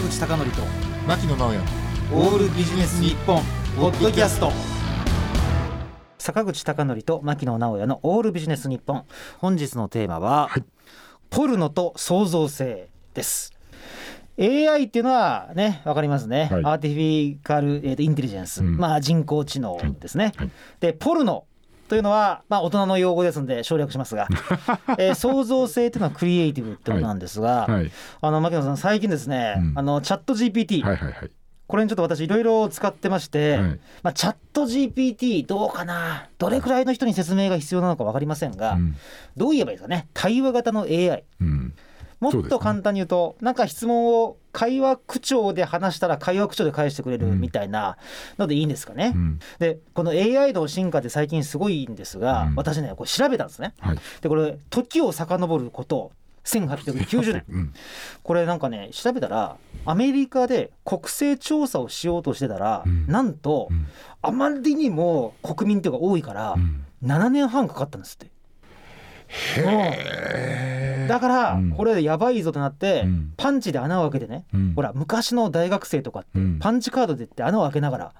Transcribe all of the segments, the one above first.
坂口孝則と牧野直哉。オールビジネス日本ポッドキャスト。坂口孝則と牧野直哉のオールビジネス日本。本日のテーマは、はい。ポルノと創造性です。AI っていうのはねわかりますね、はい。アーティフィカル、えーとインテリジェンス、うん。まあ人工知能ですね、はい。でポルノというのは、まあ、大人の用語ですので省略しますが、えー創造性というのはクリエイティブってことなんですが、はい。あの牧野さん最近ですね、うん。あのチャット GPT、はいはいはい。これにちょっと私いろいろ使ってまして、はい。まあ、チャット GPT どうかなどれくらいの人に説明が必要なのか分かりませんが、うん。どう言えばいいですかね対話型の AI うんもっと簡単に言うと、なんか質問を会話口調で話したら会話口調で返してくれるうん。みたいなのでいいんですかね。うん。でこの AI の進化って最近すごいんですが、うん。私ねこれ調べたんですね。はい。でこれ時を遡ること1890年。うん。これなんかね調べたらアメリカで国勢調査をしようとしてたら、うん。なんとうん。あまりにも国民っていうか多いからうん。7年半かかったんですって。へーだからうん。これやばいぞとなって、うん。パンチで穴を開けてね、うん。ほら昔の大学生とかってうん。パンチカードでって穴を開けながら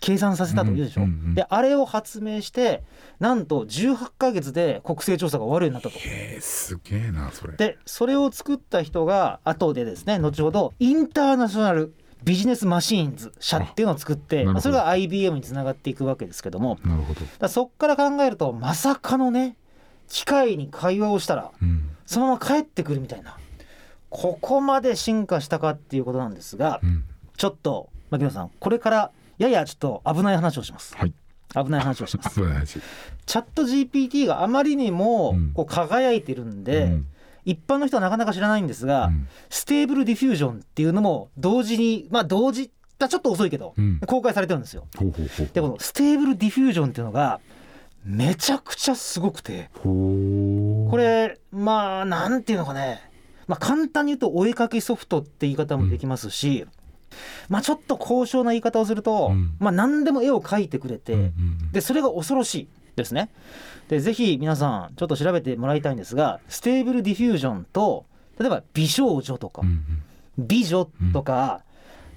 計算させたと言うでしょ、うん。うん。うん。であれを発明してなんと18ヶ月で国勢調査が終わるようになったと。へえすげえなそれ。でそれを作った人が後でですね後ほどインターナショナルビジネスマシーンズ社っていうのを作ってそれが IBM につながっていくわけですけども。だかなるほど。らそっから考えるとまさかのね機械に会話をしたらうんそのまま帰ってくるみたいな。ここまで進化したかっていうことなんですがうん。ちょっと牧野さんこれからややちょっと危ない話をします。はい。危ない話をします。ChatGPT があまりにもうん。こう輝いてるんで、うん。一般の人はなかなか知らないんですが、うん。 Stable Diffusion っていうのも同時にまあ同時だちょっと遅いけど、うん。公開されてるんですよ。ほうほうほうでこの Stable Diffusion っていうのがめちゃくちゃすごくてこれまあなんていうのかね、まあ、簡単に言うとお絵かきソフトって言い方もできますし、まあちょっと高尚な言い方をすると、うん。まあ何でも絵を描いてくれて、でそれが恐ろしいですね。でぜひ皆さんちょっと調べてもらいたいんですが Stable Diffusion と例えば美少女とかうん美女とか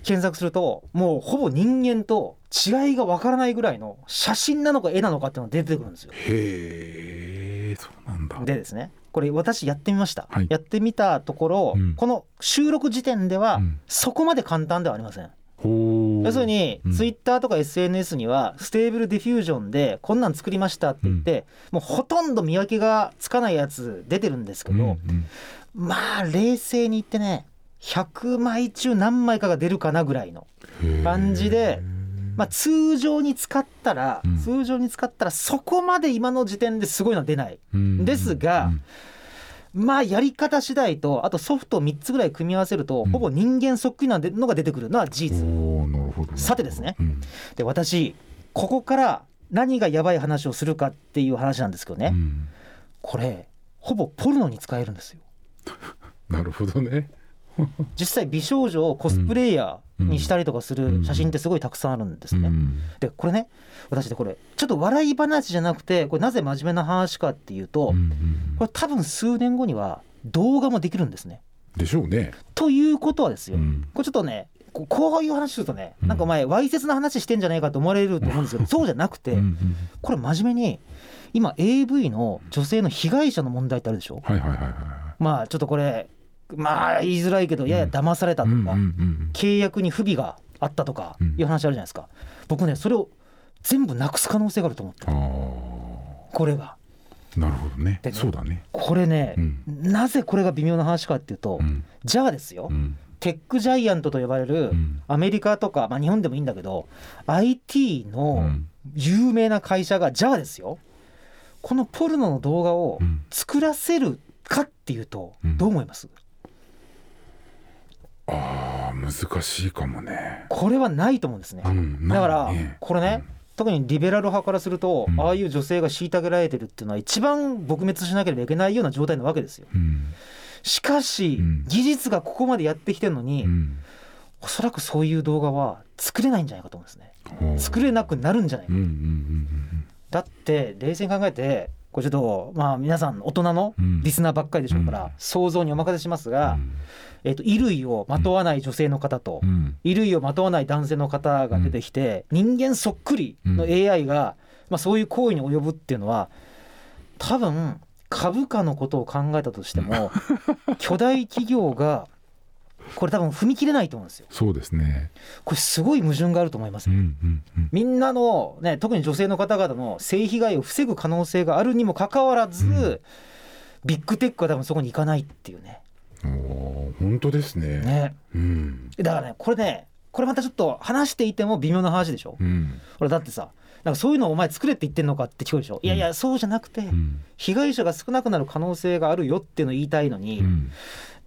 検索するともうほぼ人間と違いがわからないぐらいの写真なのか絵なのかっていうのが出てくるんですよ。そうなんだ。でですねこれ私やってみました、はい。やってみたところ、うん。この収録時点ではうん。そこまで簡単ではありません。要するに、うん。ツイッターとか SNS には Stable Diffusion でこんなん作りましたって言って、もうほとんど見分けがつかないやつ出てるんですけど、うんうんまあ冷静に言ってね100枚中何枚かが出るかなぐらいの、感じでまあ、通常に使ったら、うん。通常に使ったらそこまで今の時点ですごいのは出ない。うん。ですがまあやり方次第とあとソフトを3つぐらい組み合わせると、うん。ほぼ人間そっくりなのが出てくるのは事実。さてですね。うん。で私ここから何がやばい話をするかっていう話なんですけどね、うん。これほぼポルノに使えるんですよ。なるほどね 実際美少女をコスプレイヤーにしたりとかする写真ってすごいたくさんあるんですね、うん。でこれね私でこれちょっと笑い話じゃなくてこれなぜ真面目な話かっていうと、これ多分数年後には動画もできるんですね。でしょうね。ということはですよ、うん。これちょっとねここういう話するとね、うん。なんかお前わいせつな話してんじゃないかと思われると思うんですけどそうじゃなくて、これ真面目に今 AV の女性の被害者の問題ってあるでしょ？はいはいはいはい。まあちょっとこれまあ言いづらいけどやや騙されたとか、うんうんうん契約に不備があったとかいう話あるじゃないですか、僕ねそれを全部なくす可能性があると思ってあこれが。あなるほどね。そうだね。これね、うん。なぜこれが微妙な話かっていうと、うん。じゃあですよ、うん。テックジャイアントと呼ばれるうん。アメリカとか、まあ、日本でもいいんだけど IT うのん。有名な会社がじゃあですよこのポルノの動画をうん。作らせるかっていうとうん。どう思います、ああ難しいかもね。これはないと思うんですね。うんだからこれね、特にリベラル派からすると、うん。ああいう女性が虐げられてるっていうのは一番撲滅しなければいけないような状態なわけですよ。うん。しかし、うん。技術がここまでやってきてるのに、うん。おそらくそういう動画は作れないんじゃないかと思うんですね。作れなくなるんじゃないか。うんうんうん。だって冷静に考えてこれちょっとまあ皆さん大人のうん。リスナーばっかりでしょうから、うん。想像にお任せしますが、うん。えっと衣類をまとわない女性の方と、うん。衣類をまとわない男性の方が出てきて、人間そっくりの AI が、まあ、そういう行為に及ぶっていうのは多分株価のことを考えたとしても 巨大企業がこれ多分踏み切れないと思うんですよ。そうですね。これすごい矛盾があると思いますね。うんうんうんみんなの、ね、特に女性の方々の性被害を防ぐ可能性があるにもかかわらず、うんビッグテックは多分そこに行かないっていうね。本当ですね。ねうんだからねこれねこれまたちょっと話していても微妙な話でしょ。うんこれだってさなんかそういうのをお前作れって言ってんのかって聞こえるでしょ、いやいやそうじゃなくてうん被害者が少なくなる可能性があるよっていうのを言いたいのに、うん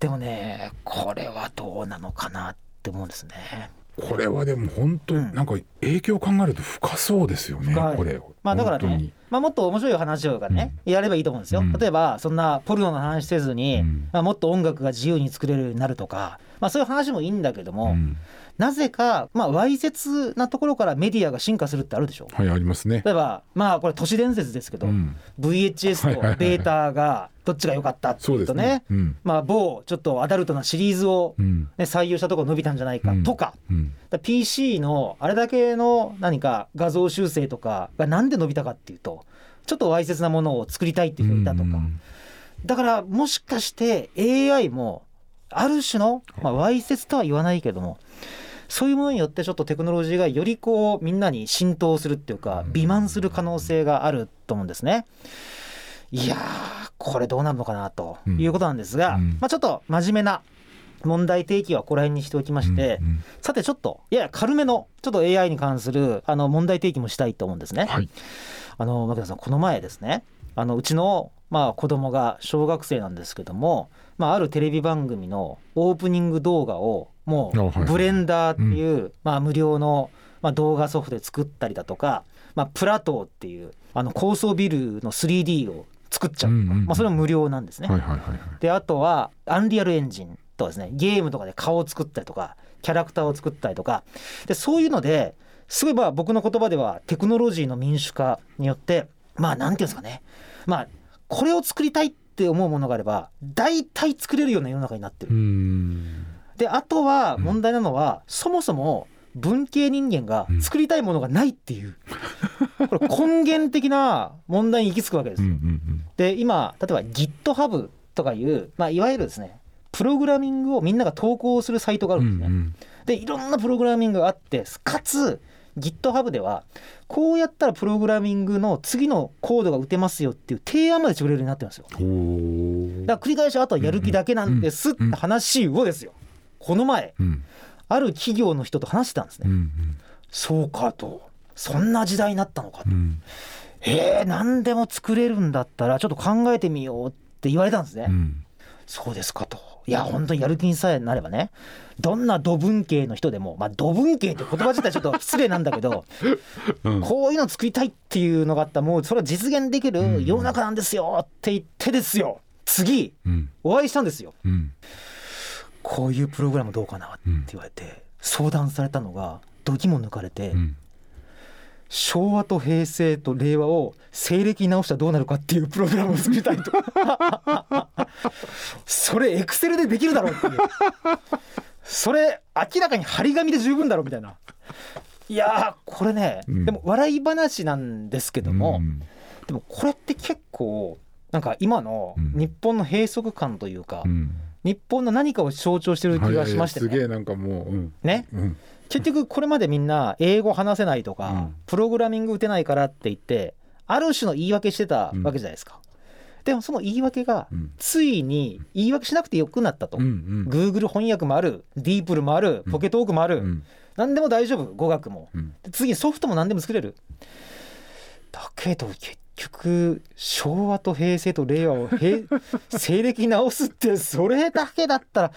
でもねこれはどうなのかなって思うんですね。これはでも本当うんなんか影響を考えると深そうですよね。深いこれ。まあだからねまあ、もっと面白い話をね、やればいいと思うんですよ。うん。例えばそんなポルノの話せずに、うん。まあ、もっと音楽が自由に作れるようになるとか、まあ、そういう話もいいんだけども、うん。なぜかまあわいせつなところからメディアが進化するってあるでしょ。はいありますね。例えばまあこれ都市伝説ですけど、うん。VHS とベータがどっちが良かったってそいううとねね。うん。まあ某ちょっとアダルトなシリーズを、うん。ね、採用したところ伸びたんじゃないかうん。とか,、うん PC のあれだけの何か画像修正とかがなんで伸びたかっていうとちょっとわいせつなものを作りたいっていう人がいたとか、うんだからもしかして AI もある種の、まあ、わいせつとは言わないけどもそういうものによってちょっとテクノロジーがよりこうみんなに浸透するっていうかうん。美満する可能性があると思うんですね。いやーこれどうなるのかなということなんですが、うん。まあ、ちょっと真面目な問題提起はここら辺にしておきまして、うんうんさてちょっとやや軽めのちょっと AI に関するあの問題提起もしたいと思うんですね。はい。あの牧田さんこの前ですねあのうちのまあ子供が小学生なんですけども、まあ、あるテレビ番組のオープニング動画をもうブレンダーっていう、まあ、無料のまあ動画ソフトで作ったりだとか、まあ、プラトーっていうあの高層ビルの 3D を作っちゃう、うんうんうんまあ、それも無料なんですね。はいはいはいはい。であとはアンリアルエンジンとかですねゲームとかで顔を作ったりとかキャラクターを作ったりとかでそういうのですごいまあ僕の言葉ではテクノロジーの民主化によってまあなんていうんですかねまあこれを作りたいって思うものがあれば大体作れるような世の中になってうる。ん。であとは問題なのは、そもそも文系人間が作りたいものがないっていう、これ根源的な問題に行き着くわけですよ。うんうんで今例えば GitHub とかいう、まあ、いわゆるですねプログラミングをみんなが投稿するサイトがあうん。るんですね。うんうんでいろんなプログラミングがあってかつ GitHub ではこうやったらプログラミングの次のコードが打てますよっていう提案までしてくれるようになってるんですよ。だから繰り返しあとはやる気だけなんですって話をですよ。この前うんある企業の人と話してたんですね。うんそうかとそんな時代になったのかとうんうんえー、何でも作れるんだったらちょっと考えてみようって言われたんですね。うんそうですかと。いや本当にやる気にさえなればねどんな土文系の人でもまあ土文系って言葉自体ちょっと失礼なんだけど うん。こういうの作りたいっていうのがあったらもうそれは実現できる世の中なんですよって言ってですよ。次うん。お会いしたんですよ。うん。こういうプログラムどうかなって言われて相談されたのが度肝抜かれてうん。昭和と平成と令和を西暦に直したらどうなるかっていうプログラムを作りたいとそれエクセルでできるだろうっていう。それ明らかに張り紙で十分だろうみたいな。いやーこれね、うん。でも笑い話なんですけども、うん。でもこれって結構なんか今のうん。日本の閉塞感というか、うん。日本の何かを象徴してる気がしましてね、はいはいすげえなんかもううん。ね。うん。結局これまでみんな英語話せないとか、うん。プログラミング打てないからって言ってある種の言い訳してたわけじゃないですか、でもその言い訳がうん。ついに言い訳しなくてよくなったと、うん Google 翻訳もある。ディープルもある。うん。ポケトークもある、うん。何でも大丈夫。語学も。うん。で次ソフトも何でも作れる。だけど結局昭和と平成と令和を平 西暦に直すってそれだけだったら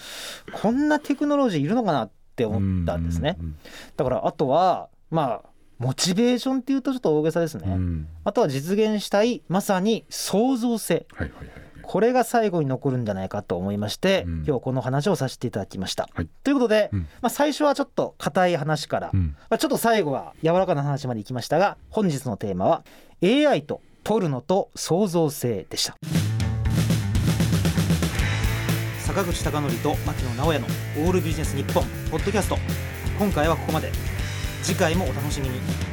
こんなテクノロジーいるのかなって思ったんですね。うん。だからあとはまあモチベーションっていうとちょっと大げさですね、うん。あとは実現したいまさに創造性。はいはいはいこれが最後に残るんじゃないかと思いまして、うん。今日この話をさせていただきました。はい。ということで、うん。まあ、最初はちょっと硬い話から、うん。まあ、ちょっと最後は柔らかな話までいきましたが本日のテーマは AI と取るのと創造性でした。坂口孝則と牧野直哉のオールビジネス日本ポッドキャスト。今回はここまで次回もお楽しみに。